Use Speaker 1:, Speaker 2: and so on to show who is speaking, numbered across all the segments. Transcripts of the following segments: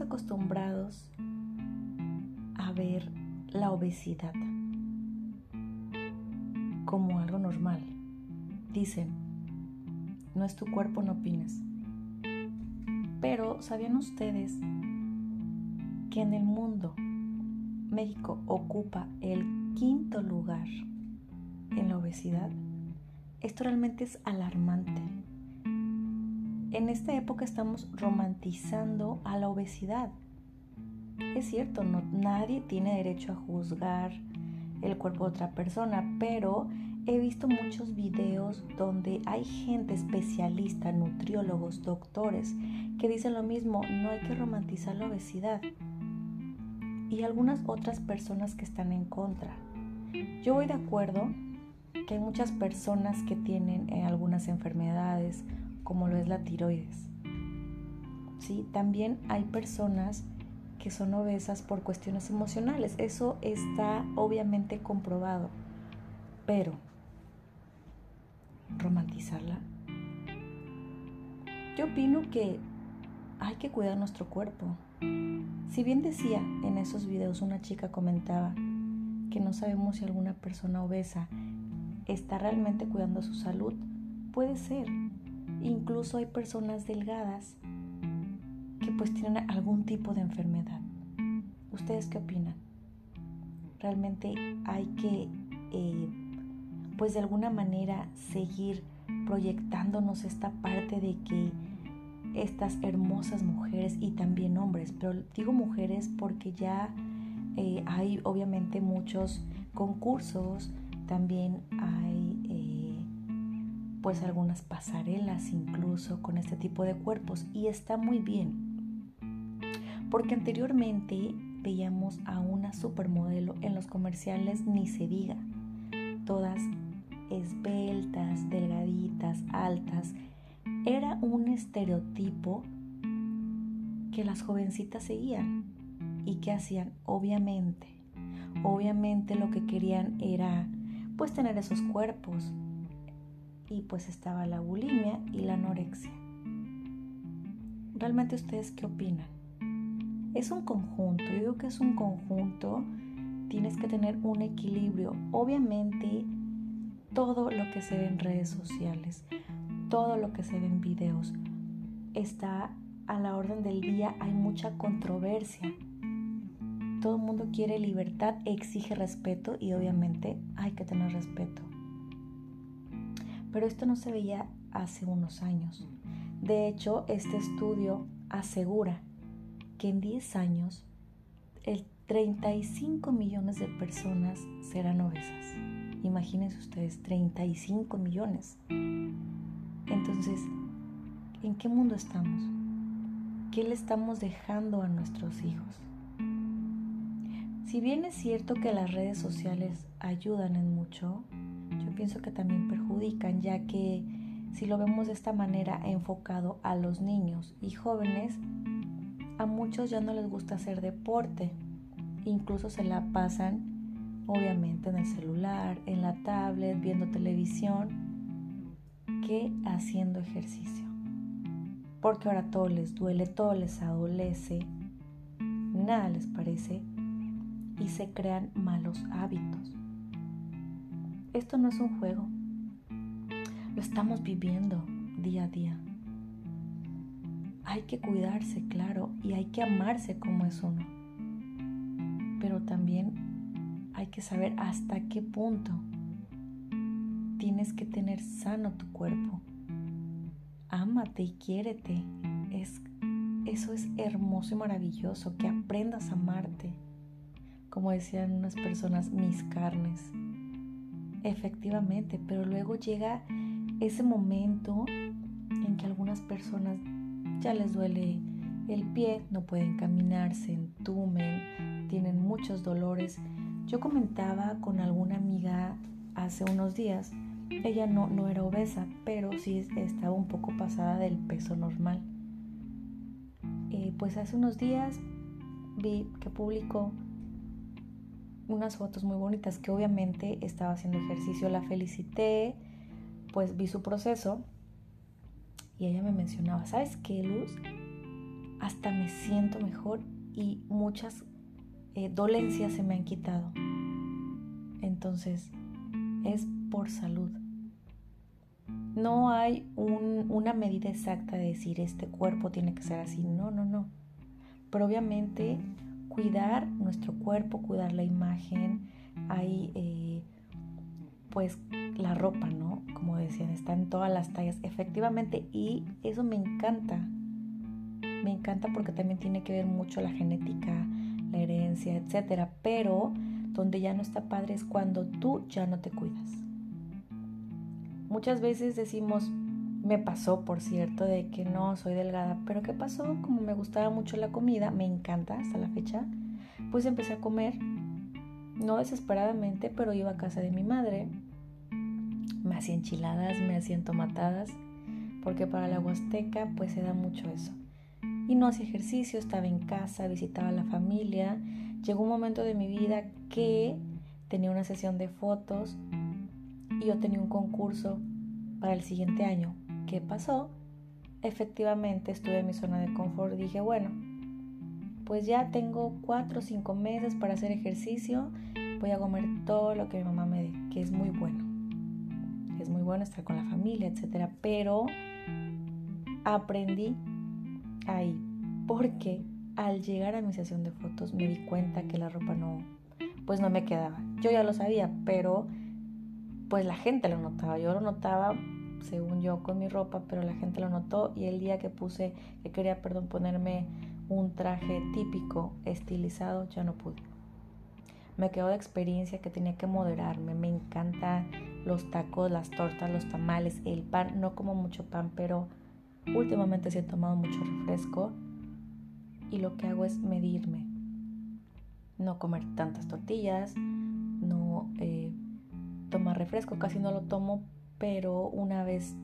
Speaker 1: acostumbrados a ver la obesidad como algo normal. Dicen, no es tu cuerpo, no opines. Pero, ¿sabían ustedes que en el mundo México ocupa el quinto lugar en la obesidad? Esto realmente es alarmante. En esta época estamos romantizando a la obesidad. Es cierto, no, nadie tiene derecho a juzgar el cuerpo de otra persona, pero he visto muchos videos donde hay gente especialista, nutriólogos, doctores, que dicen lo mismo, no hay que romantizar la obesidad. Y algunas otras personas que están en contra. Yo voy de acuerdo que hay muchas personas que tienen eh, algunas enfermedades, como lo es la tiroides. ¿Sí? También hay personas que son obesas por cuestiones emocionales. Eso está obviamente comprobado. Pero romantizarla? Yo opino que hay que cuidar nuestro cuerpo. Si bien decía en esos videos una chica comentaba que no sabemos si alguna persona obesa está realmente cuidando su salud, puede ser. Incluso hay personas delgadas que pues tienen algún tipo de enfermedad. ¿Ustedes qué opinan? Realmente hay que eh, pues de alguna manera seguir proyectándonos esta parte de que estas hermosas mujeres y también hombres, pero digo mujeres porque ya eh, hay obviamente muchos concursos, también hay pues algunas pasarelas incluso con este tipo de cuerpos y está muy bien, porque anteriormente veíamos a una supermodelo en los comerciales, ni se diga, todas esbeltas, delgaditas, altas. Era un estereotipo que las jovencitas seguían. ¿Y qué hacían? Obviamente, obviamente lo que querían era pues tener esos cuerpos. Y pues estaba la bulimia y la anorexia. ¿Realmente ustedes qué opinan? Es un conjunto, yo digo que es un conjunto, tienes que tener un equilibrio. Obviamente todo lo que se ve en redes sociales, todo lo que se ve en videos, está a la orden del día, hay mucha controversia. Todo el mundo quiere libertad, exige respeto y obviamente hay que tener respeto. Pero esto no se veía hace unos años. De hecho, este estudio asegura que en 10 años el 35 millones de personas serán obesas. Imagínense ustedes, 35 millones. Entonces, ¿en qué mundo estamos? ¿Qué le estamos dejando a nuestros hijos? Si bien es cierto que las redes sociales ayudan en mucho, pienso que también perjudican, ya que si lo vemos de esta manera enfocado a los niños y jóvenes, a muchos ya no les gusta hacer deporte, incluso se la pasan obviamente en el celular, en la tablet, viendo televisión, que haciendo ejercicio. Porque ahora todo les duele, todo les adolece, nada les parece y se crean malos hábitos. Esto no es un juego, lo estamos viviendo día a día. Hay que cuidarse, claro, y hay que amarse como es uno. Pero también hay que saber hasta qué punto tienes que tener sano tu cuerpo. Ámate y quiérete. Es, eso es hermoso y maravilloso, que aprendas a amarte. Como decían unas personas, mis carnes. Efectivamente, pero luego llega ese momento en que algunas personas ya les duele el pie, no pueden caminar, se entumen, tienen muchos dolores yo comentaba con alguna amiga hace unos días, ella no, no era obesa, pero sí estaba un poco pasada del peso normal. Eh, pues hace unos días vi que publicó unas fotos muy bonitas que obviamente estaba haciendo ejercicio, la felicité, pues vi su proceso y ella me mencionaba, ¿sabes qué, Luz? hasta me siento mejor y muchas eh, dolencias se me han quitado. Entonces, es por salud. No hay una medida exacta de decir este cuerpo tiene que ser así. No, no, no. Pero obviamente cuidar nuestro cuerpo, cuidar la imagen, hay eh, pues la ropa, ¿no? Como decían, está en todas las tallas, efectivamente, y eso me encanta. Me encanta porque también tiene que ver mucho la genética, la herencia, etcétera. Pero donde ya no está padre es cuando tú ya no te cuidas. Muchas veces decimos, me pasó, por cierto, de que no soy delgada, pero ¿qué pasó? Como me gustaba mucho la comida, me encanta hasta la fecha, pues empecé a comer, no desesperadamente, pero iba a casa de mi madre, me hacía enchiladas, me hacían tomatadas, porque para la Huasteca pues se da mucho eso. Y no hacía ejercicio, estaba en casa, visitaba a la familia. Llegó un momento de mi vida que tenía una sesión de fotos y yo tenía un concurso para el siguiente año. ¿Qué pasó? Efectivamente estuve en mi zona de confort dije, bueno, pues ya tengo cuatro o cinco meses para hacer ejercicio, voy a comer todo lo que mi mamá me dé, que es muy bueno. Es muy bueno estar con la familia, etcétera, pero aprendí ahí porque al llegar a mi sesión de fotos me di cuenta que la ropa no, pues no me quedaba. Yo ya lo sabía, pero pues la gente lo notaba. Yo lo notaba, según yo, con mi ropa, pero la gente lo notó y el día que puse, que quería, perdón, ponerme un traje típico, estilizado, ya no pude. Me quedó de experiencia que tenía que moderarme. Me encanta los tacos, las tortas, los tamales, el pan. No como mucho pan, pero últimamente sí he tomado mucho refresco. Y lo que hago es medirme. No comer tantas tortillas, no eh, tomar refresco, casi no lo tomo, pero una vez,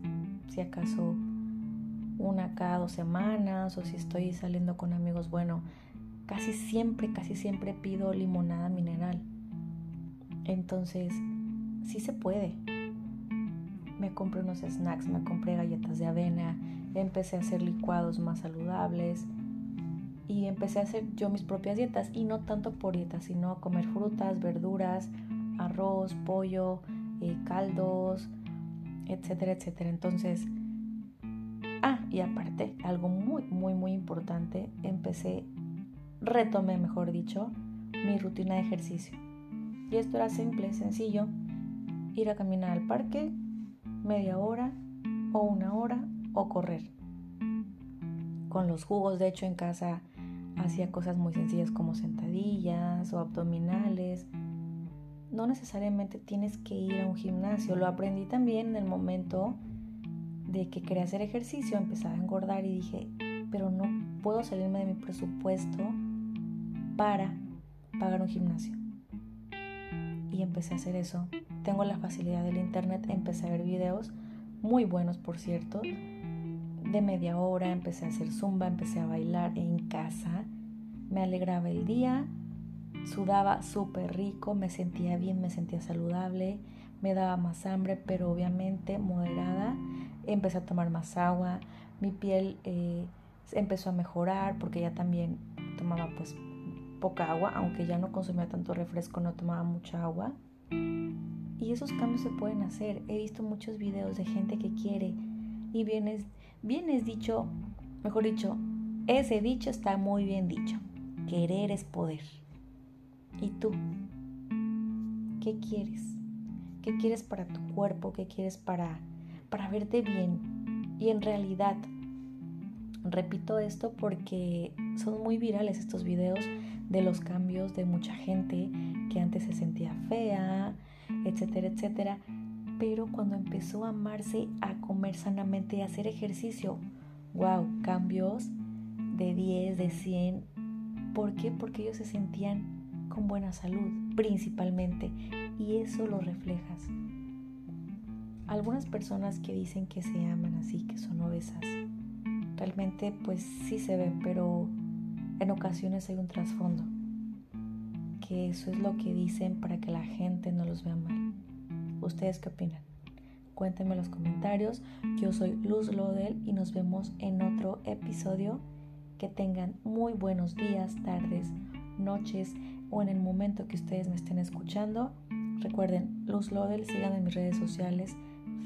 Speaker 1: si acaso, una cada dos semanas, o si estoy saliendo con amigos, bueno, casi siempre, casi siempre pido limonada mineral. Entonces, sí se puede. Me compré unos snacks, me compré galletas de avena, empecé a hacer licuados más saludables y empecé a hacer yo mis propias dietas y no tanto por dietas, sino a comer frutas, verduras, arroz, pollo, eh, caldos, etcétera, etcétera. Entonces, y aparte, algo muy, muy, muy importante, empecé, retomé, mejor dicho, mi rutina de ejercicio. Y esto era simple, sencillo, ir a caminar al parque, media hora o una hora o correr. Con los jugos, de hecho, en casa hacía cosas muy sencillas como sentadillas o abdominales no necesariamente tienes que ir a un gimnasio. Lo aprendí también en el momento de que quería hacer ejercicio, empezaba a engordar y dije, pero no puedo salirme de mi presupuesto para pagar un gimnasio. Y empecé a hacer eso. Tengo la facilidad del internet, empecé a ver videos, muy buenos por cierto, de media hora, empecé a hacer zumba, empecé a bailar en casa, me alegraba el día, Sudaba súper rico, me sentía bien, me sentía saludable, me daba más hambre, pero obviamente moderada. Empecé a tomar más agua, mi piel eh, empezó a mejorar porque ya también tomaba pues poca agua, aunque ya no consumía tanto refresco, no tomaba mucha agua. Y esos cambios se pueden hacer. He visto muchos videos de gente que quiere y bien es, bien es dicho, mejor dicho, ese dicho está muy bien dicho. Querer es poder. ¿Y tú? ¿Qué quieres? ¿Qué quieres para tu cuerpo? ¿Qué quieres para, para verte bien? Y en realidad, repito esto porque son muy virales estos videos de los cambios de mucha gente que antes se sentía fea, etcétera, etcétera. Pero cuando empezó a amarse, a comer sanamente a hacer ejercicio, wow, cambios de 10, de 100. ¿Por qué? Porque ellos se sentían con buena salud principalmente y eso lo reflejas. Algunas personas que dicen que se aman así, que son obesas, realmente pues sí se ven, pero en ocasiones hay un trasfondo, que eso es lo que dicen para que la gente no los vea mal. ¿Ustedes qué opinan? Cuéntenme en los comentarios. Yo soy Luz Lodel y nos vemos en otro episodio Que tengan muy buenos días, tardes, noches o en el momento que ustedes me estén escuchando. Recuerden, Luz Lodel, sigan en mis redes sociales,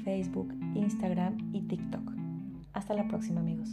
Speaker 1: Facebook, Instagram y TikTok. Hasta la próxima amigos.